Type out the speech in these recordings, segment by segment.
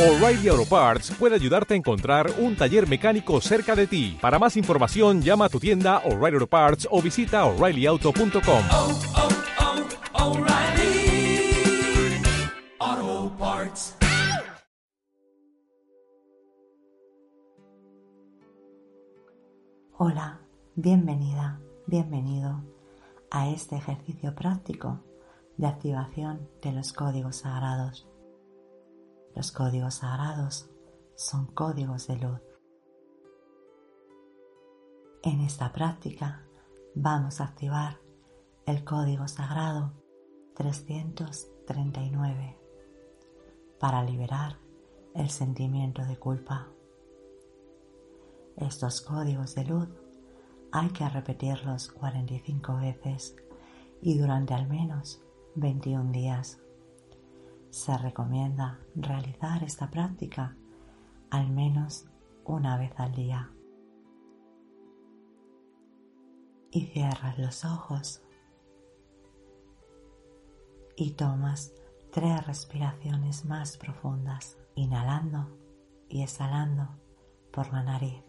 O'Reilly Auto Parts puede ayudarte a encontrar un taller mecánico cerca de ti. Para más información, llama a tu tienda O'Reilly Auto Parts o visita oreillyauto.com. oh, oh, Parts. Hola, bienvenida, bienvenido a este ejercicio práctico de activación de los códigos sagrados. Los códigos sagrados son códigos de luz. En esta práctica vamos a activar el código sagrado 339 para liberar el sentimiento de culpa. Estos códigos de luz hay que repetirlos 45 veces y durante al menos 21 días. Se recomienda realizar esta práctica al menos una vez al día. Y cierras los ojos y tomas tres respiraciones más profundas, inhalando y exhalando por la nariz.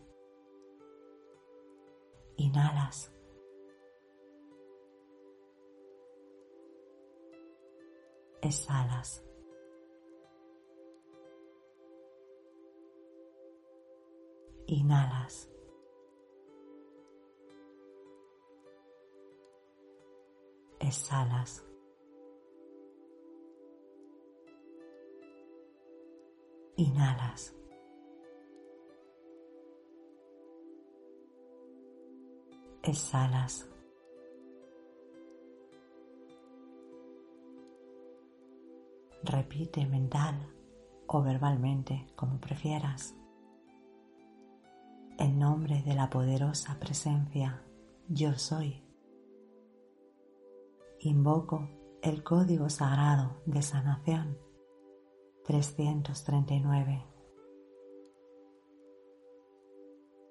Inhalas. Exhalas. Inhalas. Exhalas. Inhalas. Exhalas. Repite mental o verbalmente, como prefieras. En nombre de la poderosa presencia, yo soy. Invoco el código sagrado de sanación 339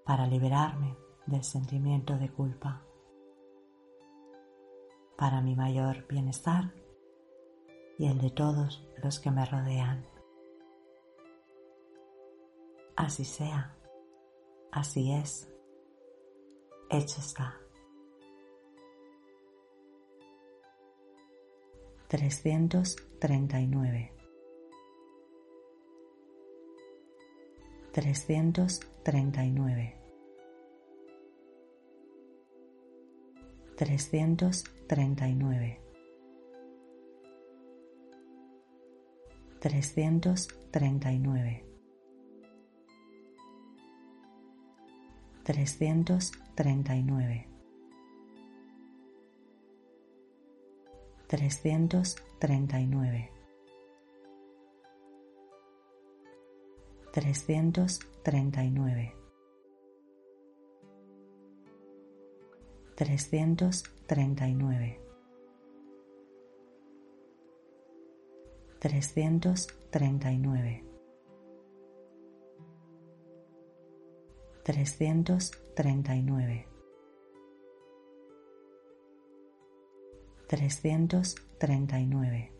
para liberarme del sentimiento de culpa, para mi mayor bienestar y el de todos los que me rodean. Así sea, así es, hecho está. 339 339 339 339 339 339 339 339 339 339 339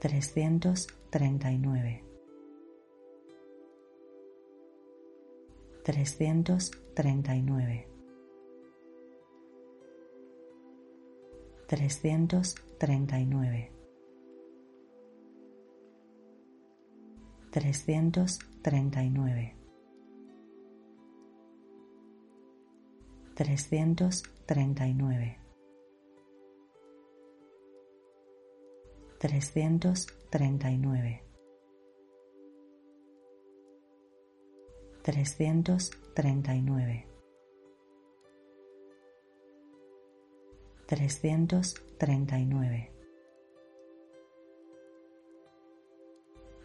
339 339 339 339 339 339 339 339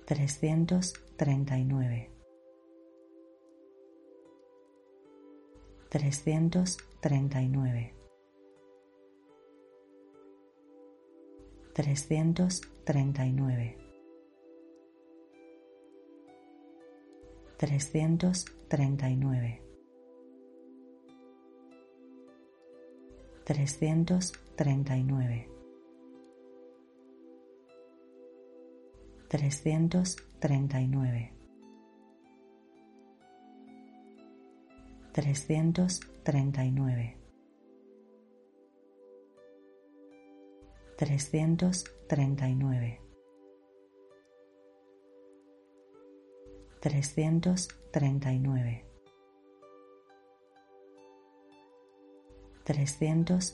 339 339 339 339 339 trescientos treinta y nueve, trescientos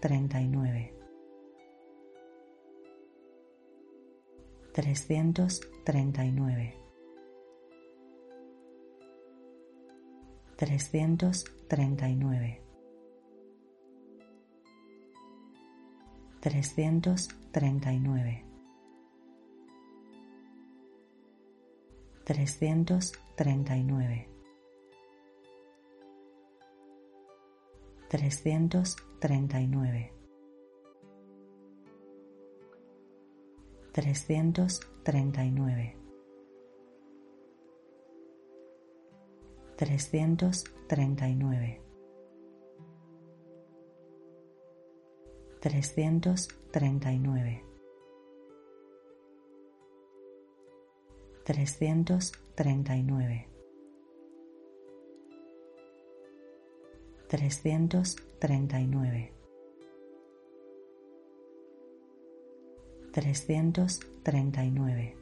treinta y nueve, trescientos treinta y nueve, trescientos treinta y nueve, trescientos treinta y nueve.